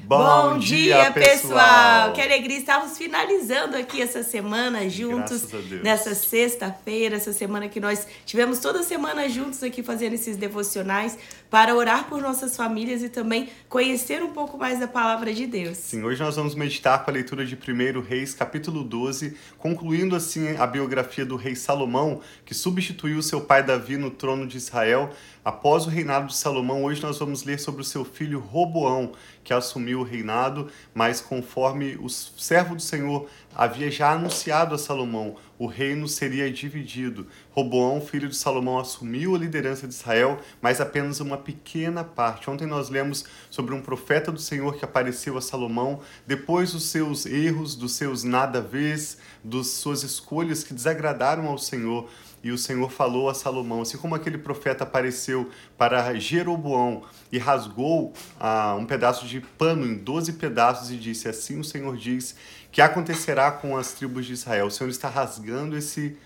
Bom, dia, pessoal. Que alegria estarmos finalizando aqui essa semana juntos nessa sexta-feira, essa semana que nós tivemos toda semana juntos aqui fazendo esses devocionais para orar por nossas famílias e também conhecer um pouco mais da palavra de Deus. Sim, hoje nós vamos meditar com a leitura de 1 Reis, capítulo 12, concluindo assim a biografia do rei Salomão, que substituiu seu pai Davi no trono de Israel. Após o reinado de Salomão, hoje nós vamos ler sobre o seu filho Roboão, que assumiu o reinado, mas conforme o servo do Senhor havia já anunciado a Salomão, o reino seria dividido. Roboão, filho de Salomão, assumiu a liderança de Israel, mas apenas uma pequena parte. Ontem nós lemos sobre um profeta do Senhor que apareceu a Salomão depois dos seus erros, dos seus nada a ver, das suas escolhas que desagradaram ao Senhor e o Senhor falou a Salomão, assim como aquele profeta apareceu para Jeroboão e rasgou ah, um pedaço de pano em doze pedaços e disse: Assim o Senhor diz que acontecerá com as tribos de Israel. O Senhor está rasgando esse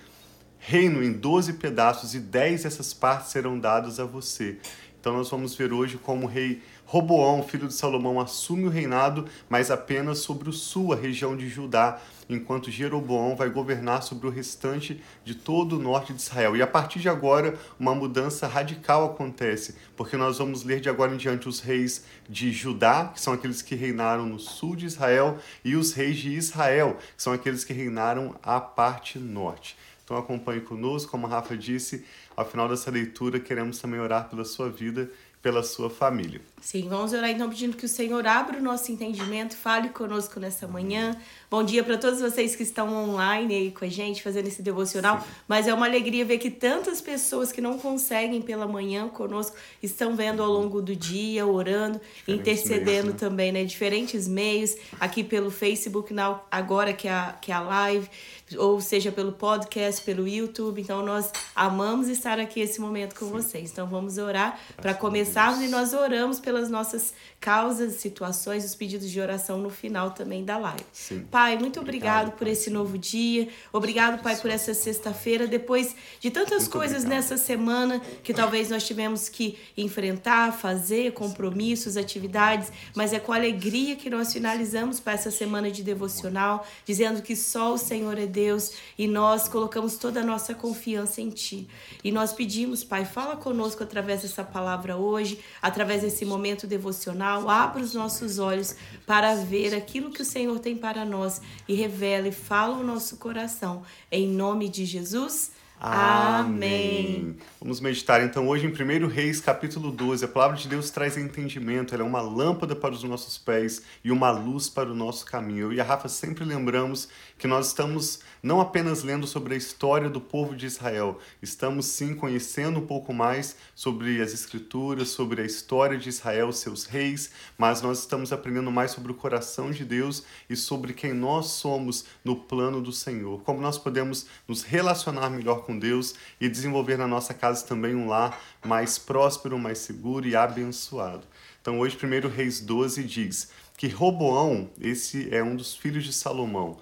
reino em doze pedaços e dez dessas partes serão dadas a você. Então nós vamos ver hoje como o rei Roboão, filho de Salomão, assume o reinado, mas apenas sobre o sul, a região de Judá, enquanto Jeroboão vai governar sobre o restante de todo o norte de Israel. E a partir de agora, uma mudança radical acontece, porque nós vamos ler de agora em diante os reis de Judá, que são aqueles que reinaram no sul de Israel, e os reis de Israel, que são aqueles que reinaram à parte norte. Então acompanhe conosco, como a Rafa disse, ao final dessa leitura queremos também orar pela sua vida pela sua família. Sim, vamos orar então pedindo que o Senhor abra o nosso entendimento, fale conosco nessa manhã. Bom dia para todos vocês que estão online aí com a gente, fazendo esse devocional. Sim. Mas é uma alegria ver que tantas pessoas que não conseguem pela manhã conosco estão vendo ao longo do dia, orando, Diferentes intercedendo meios, né? também, né? Diferentes meios, aqui pelo Facebook, agora que é a, que é a live ou seja pelo podcast, pelo YouTube. Então nós amamos estar aqui esse momento com Sim. vocês. Então vamos orar para começarmos e nós oramos pelas nossas causas, situações, os pedidos de oração no final também da live. Sim. Pai, muito obrigado, obrigado por pai, esse novo dia. Obrigado, Pai, por essa sexta-feira, depois de tantas muito coisas obrigado. nessa semana que talvez nós tivemos que enfrentar, fazer, compromissos, atividades, mas é com alegria que nós finalizamos para essa semana de devocional, dizendo que só o Senhor é Deus Deus, e nós colocamos toda a nossa confiança em Ti. E nós pedimos, Pai, fala conosco através dessa palavra hoje, através desse momento devocional, abra os nossos olhos para ver aquilo que o Senhor tem para nós e revele, fala o nosso coração. Em nome de Jesus. Amém. Vamos meditar então hoje em 1 Reis, capítulo 12. A palavra de Deus traz entendimento, ela é uma lâmpada para os nossos pés e uma luz para o nosso caminho. Eu e a Rafa sempre lembramos que nós estamos não apenas lendo sobre a história do povo de Israel, estamos sim conhecendo um pouco mais sobre as escrituras, sobre a história de Israel, seus reis, mas nós estamos aprendendo mais sobre o coração de Deus e sobre quem nós somos no plano do Senhor, como nós podemos nos relacionar melhor com Deus e desenvolver na nossa casa também um lar mais próspero, mais seguro e abençoado. Então hoje 1 Reis 12 diz que Roboão, esse é um dos filhos de Salomão,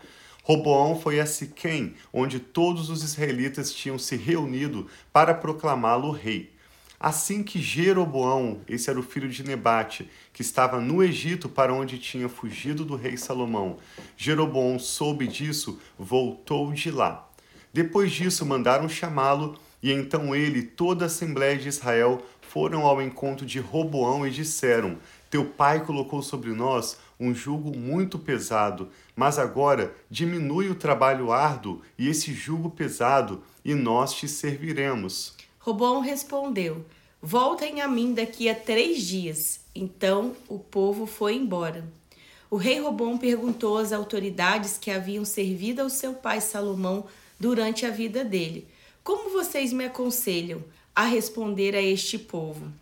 Roboão foi a Siquém, onde todos os israelitas tinham se reunido para proclamá-lo rei. Assim que Jeroboão, esse era o filho de Nebate, que estava no Egito para onde tinha fugido do rei Salomão, Jeroboão soube disso, voltou de lá. Depois disso mandaram chamá-lo, e então ele e toda a Assembleia de Israel foram ao encontro de Roboão e disseram: Teu pai colocou sobre nós um jugo muito pesado, mas agora diminui o trabalho árduo e esse jugo pesado, e nós te serviremos. Robão respondeu: Voltem a mim daqui a três dias. Então o povo foi embora. O rei Robão perguntou às autoridades que haviam servido ao seu pai Salomão durante a vida dele: Como vocês me aconselham a responder a este povo?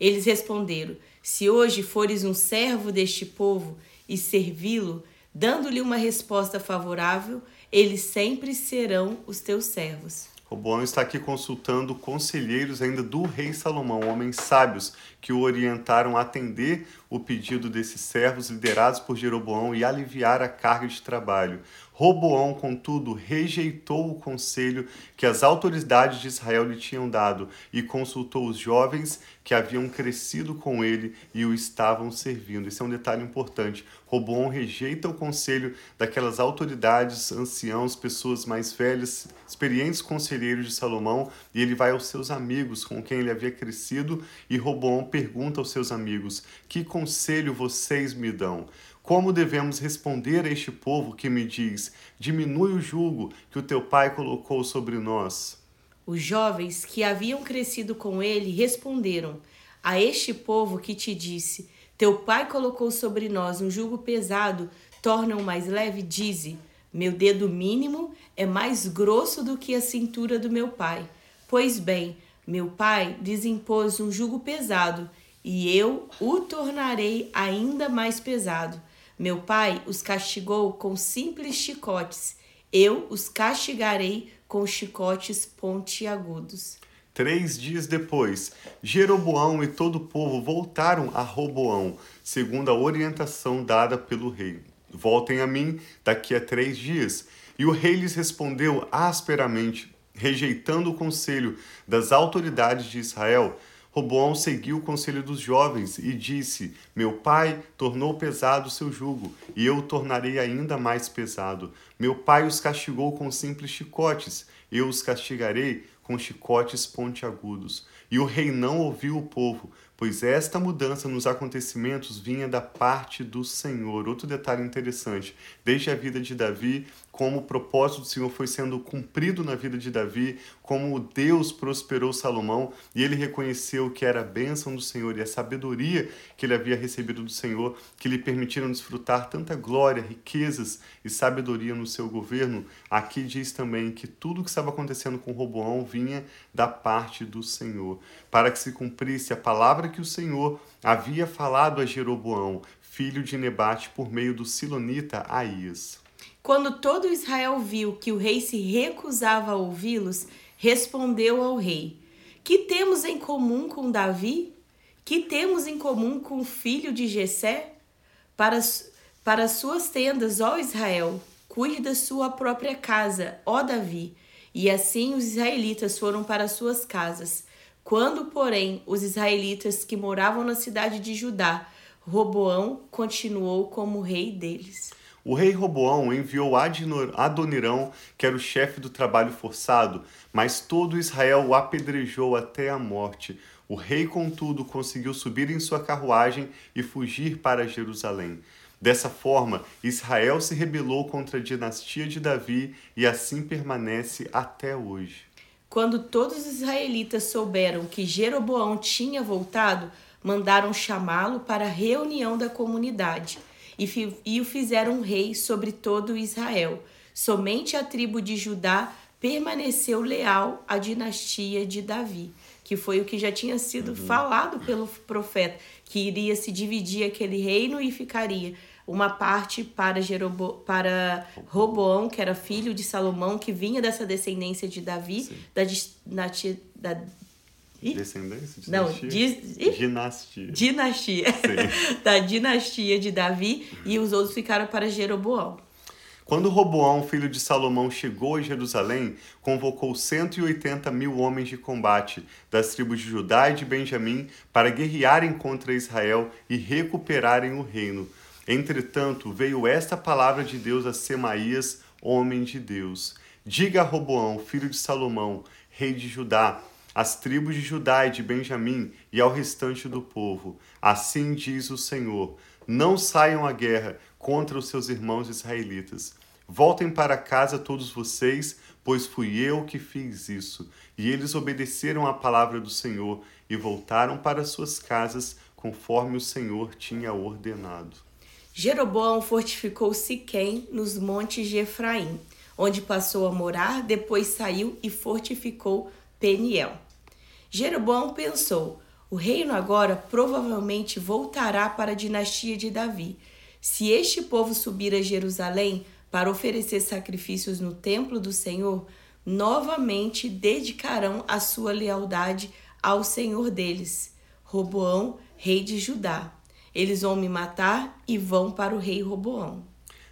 Eles responderam: Se hoje fores um servo deste povo e servi-lo, dando-lhe uma resposta favorável, eles sempre serão os teus servos. Roboão está aqui consultando conselheiros ainda do rei Salomão, homens sábios que o orientaram a atender o pedido desses servos liderados por Jeroboão e aliviar a carga de trabalho. Roboão, contudo, rejeitou o conselho que as autoridades de Israel lhe tinham dado e consultou os jovens que haviam crescido com ele e o estavam servindo. Esse é um detalhe importante. Roboão rejeita o conselho daquelas autoridades, anciãos, pessoas mais velhas, experientes conselheiros de Salomão, e ele vai aos seus amigos com quem ele havia crescido, e Roboão pergunta aos seus amigos: Que conselho vocês me dão? Como devemos responder a este povo que me diz: Diminui o jugo que o teu pai colocou sobre nós? Os jovens que haviam crescido com ele responderam: A este povo que te disse: Teu pai colocou sobre nós um jugo pesado, torna-o mais leve, dize: Meu dedo mínimo é mais grosso do que a cintura do meu pai. Pois bem, meu pai desimpôs um jugo pesado, e eu o tornarei ainda mais pesado. Meu pai os castigou com simples chicotes, eu os castigarei com chicotes pontiagudos. Três dias depois, Jeroboão e todo o povo voltaram a Roboão, segundo a orientação dada pelo rei. Voltem a mim daqui a três dias. E o rei lhes respondeu asperamente, rejeitando o conselho das autoridades de Israel. Roboão seguiu o conselho dos jovens e disse: Meu pai tornou pesado o seu jugo, e eu o tornarei ainda mais pesado. Meu pai os castigou com simples chicotes, eu os castigarei com chicotes pontiagudos. E o rei não ouviu o povo, pois esta mudança nos acontecimentos vinha da parte do Senhor. Outro detalhe interessante: desde a vida de Davi, como o propósito do Senhor foi sendo cumprido na vida de Davi, como Deus prosperou Salomão e ele reconheceu que era a bênção do Senhor e a sabedoria que ele havia recebido do Senhor que lhe permitiram desfrutar tanta glória, riquezas e sabedoria no seu governo. Aqui diz também que tudo que estava acontecendo com Roboão vinha da parte do Senhor, para que se cumprisse a palavra que o Senhor havia falado a Jeroboão, filho de Nebate, por meio do Silonita Aías. Quando todo Israel viu que o rei se recusava a ouvi-los, respondeu ao rei: Que temos em comum com Davi? Que temos em comum com o filho de Jessé? Para, para suas tendas, ó Israel, cuide da sua própria casa, ó Davi. E assim os israelitas foram para suas casas. Quando, porém, os israelitas que moravam na cidade de Judá, Roboão continuou como rei deles. O rei Roboão enviou Adonirão, que era o chefe do trabalho forçado, mas todo Israel o apedrejou até a morte. O rei, contudo, conseguiu subir em sua carruagem e fugir para Jerusalém. Dessa forma, Israel se rebelou contra a dinastia de Davi e assim permanece até hoje. Quando todos os israelitas souberam que Jeroboão tinha voltado, mandaram chamá-lo para a reunião da comunidade e, e o fizeram rei sobre todo Israel. Somente a tribo de Judá permaneceu leal à dinastia de Davi, que foi o que já tinha sido uhum. falado pelo profeta, que iria se dividir aquele reino e ficaria uma parte para, Jerobo, para Roboão, que era filho de Salomão, que vinha dessa descendência de Davi, Sim. da, da, Descendência? Dinastia? Não, diz... dinastia. Dinastia. da dinastia de Davi e os outros ficaram para Jeroboão. Quando Roboão, filho de Salomão, chegou a Jerusalém, convocou 180 mil homens de combate das tribos de Judá e de Benjamim para guerrearem contra Israel e recuperarem o reino. Entretanto, veio esta palavra de Deus a Semaías, homem de Deus. Diga a Roboão, filho de Salomão, rei de Judá, às tribos de Judá e de Benjamim e ao restante do povo. Assim diz o Senhor: Não saiam à guerra contra os seus irmãos israelitas. Voltem para casa todos vocês, pois fui eu que fiz isso. E eles obedeceram à palavra do Senhor e voltaram para suas casas, conforme o Senhor tinha ordenado. Jeroboão fortificou Siquém nos montes de Efraim, onde passou a morar, depois saiu e fortificou Peniel. Jeroboão pensou: o reino agora provavelmente voltará para a dinastia de Davi. Se este povo subir a Jerusalém para oferecer sacrifícios no templo do Senhor, novamente dedicarão a sua lealdade ao Senhor deles, Roboão, rei de Judá. Eles vão me matar e vão para o rei Roboão.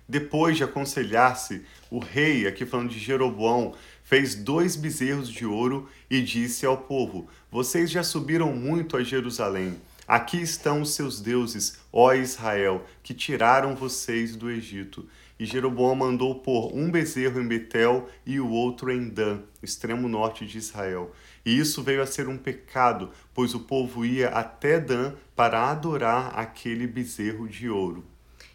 Depois de aconselhar-se, o rei, aqui falando de Jeroboão, fez dois bezerros de ouro e disse ao povo: Vocês já subiram muito a Jerusalém. Aqui estão os seus deuses, ó Israel, que tiraram vocês do Egito. E Jeroboão mandou pôr um bezerro em Betel e o outro em Dan, extremo norte de Israel. E isso veio a ser um pecado, pois o povo ia até Dan para adorar aquele bezerro de ouro.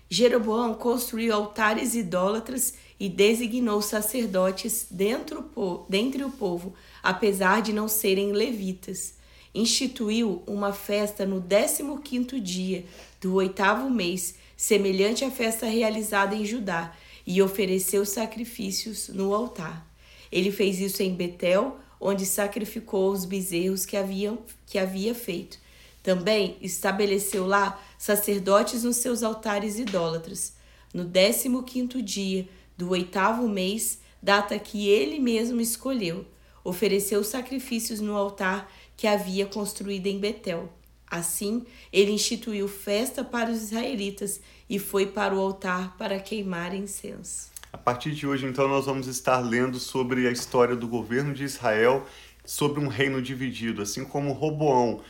Jeroboão construiu altares idólatras e designou sacerdotes dentro, dentre o povo, apesar de não serem levitas. Instituiu uma festa no décimo quinto dia do oitavo mês, semelhante à festa realizada em Judá, e ofereceu sacrifícios no altar. Ele fez isso em Betel, onde sacrificou os bezerros que, haviam, que havia feito. Também estabeleceu lá sacerdotes nos seus altares idólatras. No décimo quinto dia do oitavo mês, data que ele mesmo escolheu, ofereceu sacrifícios no altar que havia construído em Betel. Assim, ele instituiu festa para os israelitas e foi para o altar para queimar incenso. A partir de hoje, então, nós vamos estar lendo sobre a história do governo de Israel, sobre um reino dividido, assim como Roboão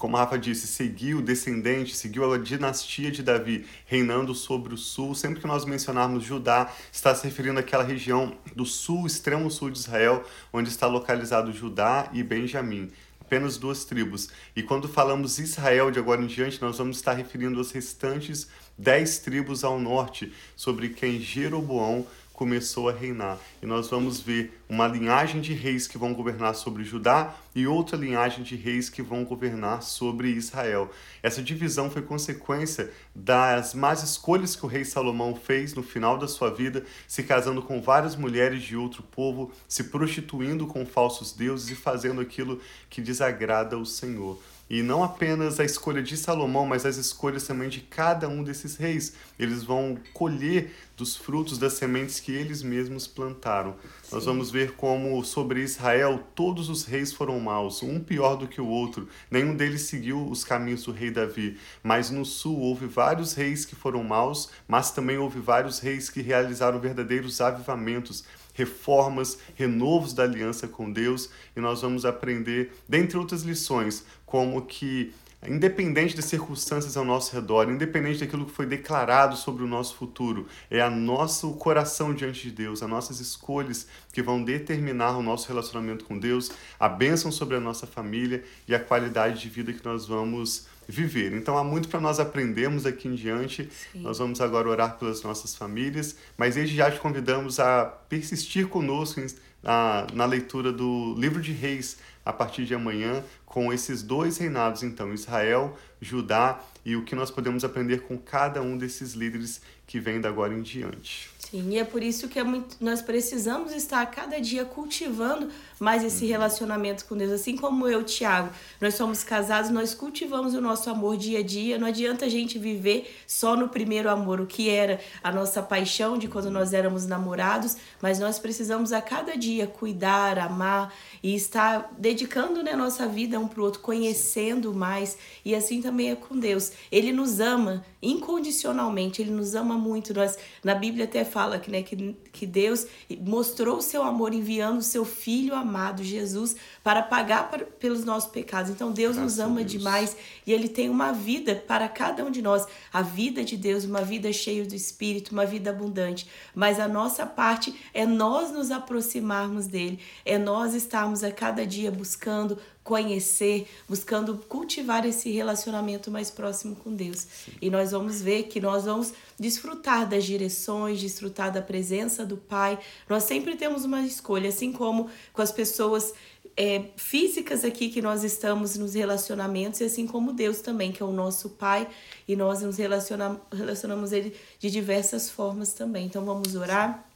como a Rafa disse, seguiu o descendente, seguiu a dinastia de Davi reinando sobre o sul. Sempre que nós mencionarmos Judá, está se referindo àquela região do sul, extremo sul de Israel, onde está localizado Judá e Benjamim. Apenas duas tribos. E quando falamos Israel de agora em diante, nós vamos estar referindo as restantes dez tribos ao norte, sobre quem Jeroboão começou a reinar. E nós vamos ver uma linhagem de reis que vão governar sobre Judá e outra linhagem de reis que vão governar sobre Israel. Essa divisão foi consequência das más escolhas que o rei Salomão fez no final da sua vida, se casando com várias mulheres de outro povo, se prostituindo com falsos deuses e fazendo aquilo que desagrada o Senhor. E não apenas a escolha de Salomão, mas as escolhas também de cada um desses reis. Eles vão colher dos frutos das sementes que eles mesmos plantaram. Sim. Nós vamos ver como sobre Israel todos os reis foram maus, um pior do que o outro. Nenhum deles seguiu os caminhos do rei Davi. Mas no sul houve vários reis que foram maus, mas também houve vários reis que realizaram verdadeiros avivamentos reformas, renovos da aliança com Deus, e nós vamos aprender, dentre outras lições, como que independente das circunstâncias ao nosso redor, independente daquilo que foi declarado sobre o nosso futuro, é a nosso coração diante de Deus, as nossas escolhas que vão determinar o nosso relacionamento com Deus, a bênção sobre a nossa família e a qualidade de vida que nós vamos viver. Então há muito para nós aprendermos aqui em diante. Sim. Nós vamos agora orar pelas nossas famílias, mas desde já te convidamos a persistir conosco na, na leitura do livro de Reis a partir de amanhã, com esses dois reinados, então, Israel, Judá e o que nós podemos aprender com cada um desses líderes que vem da agora em diante. Sim, e é por isso que é muito, nós precisamos estar a cada dia cultivando mais esse uhum. relacionamento com Deus. Assim como eu, Tiago, nós somos casados, nós cultivamos o nosso amor dia a dia. Não adianta a gente viver só no primeiro amor, o que era a nossa paixão de quando nós éramos namorados, mas nós precisamos a cada dia cuidar, amar e estar dedicando né, a nossa vida um para o outro, conhecendo mais. E assim também é com Deus. Ele nos ama incondicionalmente, ele nos ama muito. Nós, na Bíblia até fala que, né, que, que Deus mostrou o seu amor enviando o seu Filho amado, Jesus, para pagar para, pelos nossos pecados. Então Deus Graças nos ama Deus. demais e Ele tem uma vida para cada um de nós. A vida de Deus, uma vida cheia do Espírito, uma vida abundante. Mas a nossa parte é nós nos aproximarmos dele, é nós estarmos a cada dia buscando conhecer, buscando cultivar esse relacionamento mais próximo com Deus. Sim. E nós vamos ver que nós vamos desfrutar das direções, desfrutar da presença do Pai. Nós sempre temos uma escolha, assim como com as pessoas é, físicas aqui que nós estamos nos relacionamentos, e assim como Deus também, que é o nosso Pai, e nós nos relacionamos, relacionamos Ele de diversas formas também. Então vamos orar,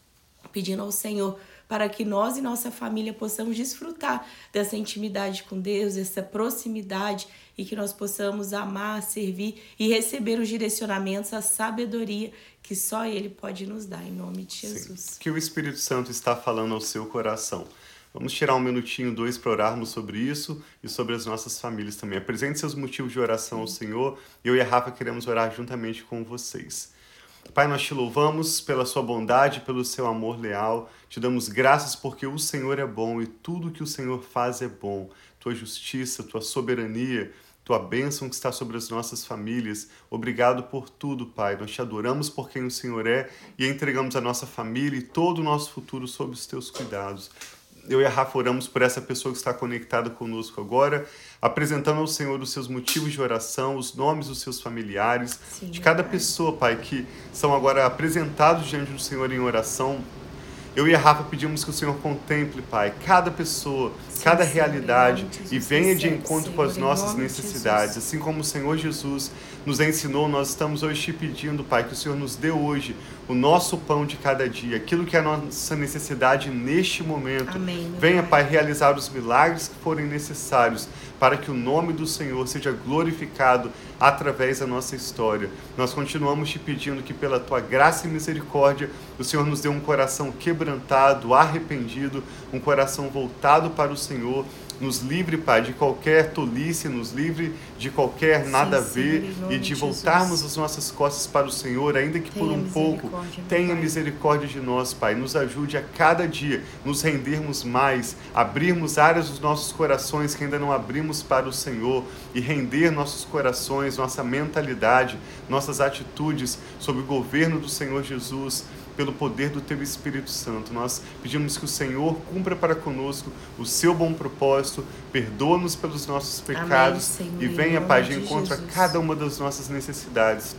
pedindo ao Senhor para que nós e nossa família possamos desfrutar dessa intimidade com Deus, dessa proximidade e que nós possamos amar, servir e receber os direcionamentos, a sabedoria que só Ele pode nos dar, em nome de Jesus. Sim. Que o Espírito Santo está falando ao seu coração. Vamos tirar um minutinho, dois, para orarmos sobre isso e sobre as nossas famílias também. Apresente seus motivos de oração ao Senhor. Eu e a Rafa queremos orar juntamente com vocês. Pai, nós te louvamos pela sua bondade, pelo seu amor leal. Te damos graças porque o Senhor é bom e tudo que o Senhor faz é bom. Tua justiça, tua soberania, tua bênção que está sobre as nossas famílias. Obrigado por tudo, Pai. Nós te adoramos por quem o Senhor é e entregamos a nossa família e todo o nosso futuro sob os teus cuidados eu e a Rafa oramos por essa pessoa que está conectada conosco agora, apresentando ao Senhor os seus motivos de oração, os nomes dos seus familiares, Sim, de cada pai. pessoa, Pai, que são agora apresentados diante do Senhor em oração. Eu e a Rafa pedimos que o Senhor contemple, Pai, cada pessoa, Sim, cada realidade e venha de encontro com as nossas necessidades. Assim como o Senhor Jesus nos ensinou, nós estamos hoje te pedindo, Pai, que o Senhor nos dê hoje o nosso pão de cada dia, aquilo que é a nossa necessidade neste momento. Amém, Venha, pai. pai, realizar os milagres que forem necessários para que o nome do Senhor seja glorificado através da nossa história. Nós continuamos te pedindo que, pela tua graça e misericórdia, o Senhor nos dê um coração quebrantado, arrependido, um coração voltado para o Senhor nos livre, Pai, de qualquer tolice, nos livre de qualquer nada sim, a ver e de voltarmos as nossas costas para o Senhor, ainda que tenha por um pouco. Tenha misericórdia de nós, Pai. Nos ajude a cada dia nos rendermos mais, abrirmos áreas dos nossos corações que ainda não abrimos para o Senhor e render nossos corações, nossa mentalidade, nossas atitudes sob o governo do Senhor Jesus pelo poder do Teu Espírito Santo. Nós pedimos que o Senhor cumpra para conosco o seu bom propósito, perdoa-nos pelos nossos pecados Amém, e venha, Pai, de encontro a cada uma das nossas necessidades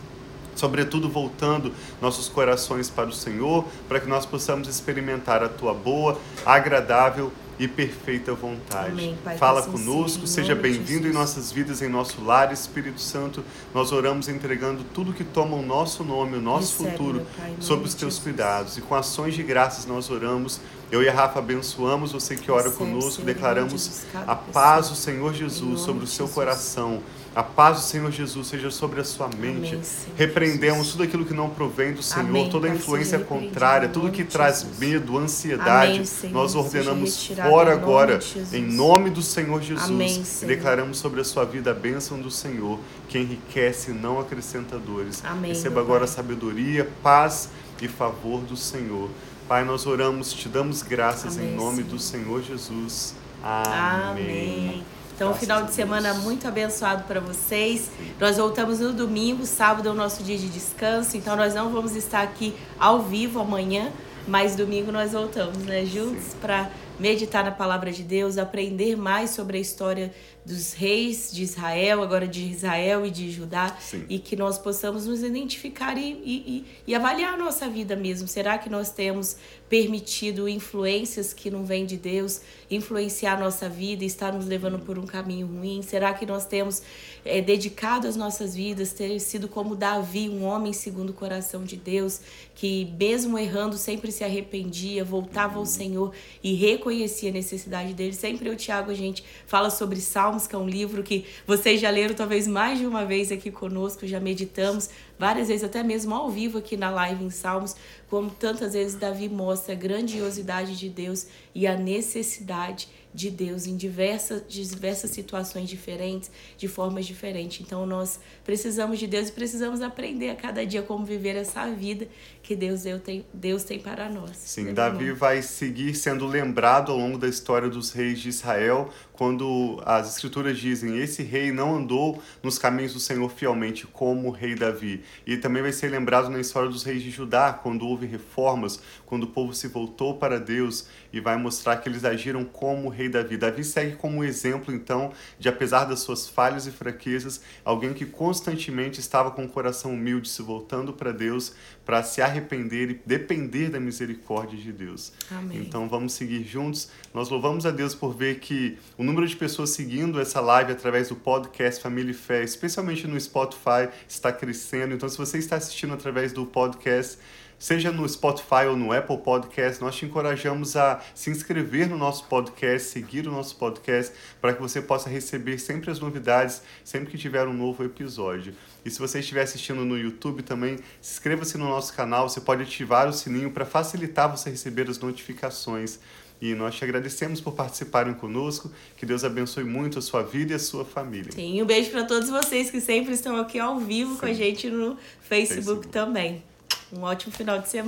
sobretudo voltando nossos corações para o Senhor, para que nós possamos experimentar a tua boa, agradável e perfeita vontade. Amém, Pai, Fala conosco, seja bem-vindo em nossas vidas, em nosso lar, Espírito Santo. Nós oramos entregando tudo que toma o nosso nome, o nosso Recebe, futuro, pai, sob os teus Jesus. cuidados. E com ações de graças nós oramos. Eu e a Rafa abençoamos você que ora Recebe, conosco, Senhor, declaramos a paz do Senhor Jesus sobre o seu Jesus. coração a paz do Senhor Jesus seja sobre a sua mente. Amém, Repreendemos tudo aquilo que não provém do Senhor, Amém, toda influência contrária, tudo que traz medo, ansiedade. Amém, nós ordenamos fora agora, em nome do Senhor Jesus. e declaramos sobre a sua vida a bênção do Senhor, que enriquece e não acrescenta dores. Receba agora a sabedoria, paz e favor do Senhor. Pai, nós oramos, te damos graças em nome Senhor. do Senhor Jesus. Amém. Então, um final de semana muito abençoado para vocês. Nós voltamos no domingo, sábado é o nosso dia de descanso, então nós não vamos estar aqui ao vivo amanhã, mas domingo nós voltamos, né, juntos para meditar na palavra de Deus, aprender mais sobre a história dos reis de Israel, agora de Israel e de Judá, Sim. e que nós possamos nos identificar e, e, e, avaliar a nossa vida mesmo. Será que nós temos permitido influências que não vêm de Deus influenciar a nossa vida e estar nos levando por um caminho ruim? Será que nós temos é, dedicado as nossas vidas, ter sido como Davi, um homem segundo o coração de Deus, que mesmo errando sempre se arrependia, voltava ao Senhor e reconhecia a necessidade dele? Sempre o Tiago, a gente fala sobre Salmo Salmos, que é um livro que vocês já leram talvez mais de uma vez aqui conosco, já meditamos várias vezes, até mesmo ao vivo aqui na live em Salmos, como tantas vezes Davi mostra a grandiosidade de Deus e a necessidade de Deus em diversas, diversas situações diferentes, de formas diferentes. Então nós precisamos de Deus e precisamos aprender a cada dia como viver essa vida que Deus, Deus, tem, Deus tem para nós. Sim, Davi vai seguir sendo lembrado ao longo da história dos reis de Israel, quando as escrituras dizem: esse rei não andou nos caminhos do Senhor fielmente, como o rei Davi. E também vai ser lembrado na história dos reis de Judá, quando houve reformas, quando o povo se voltou para Deus e vai mostrar que eles agiram como o rei Davi. Davi segue como exemplo, então, de apesar das suas falhas e fraquezas, alguém que constantemente estava com o coração humilde, se voltando para Deus, para se arrepender e depender da misericórdia de Deus. Amém. Então vamos seguir juntos. Nós louvamos a Deus por ver que o número de pessoas seguindo essa live através do podcast Família e Fé, especialmente no Spotify, está crescendo. Então, se você está assistindo através do podcast, seja no Spotify ou no Apple Podcast, nós te encorajamos a se inscrever no nosso podcast, seguir o nosso podcast, para que você possa receber sempre as novidades, sempre que tiver um novo episódio. E se você estiver assistindo no YouTube também, inscreva-se no nosso canal, você pode ativar o sininho para facilitar você receber as notificações. E nós te agradecemos por participarem conosco. Que Deus abençoe muito a sua vida e a sua família. Sim, um beijo para todos vocês que sempre estão aqui ao vivo Sim. com a gente no Facebook, Facebook. também. Um ótimo final de semana.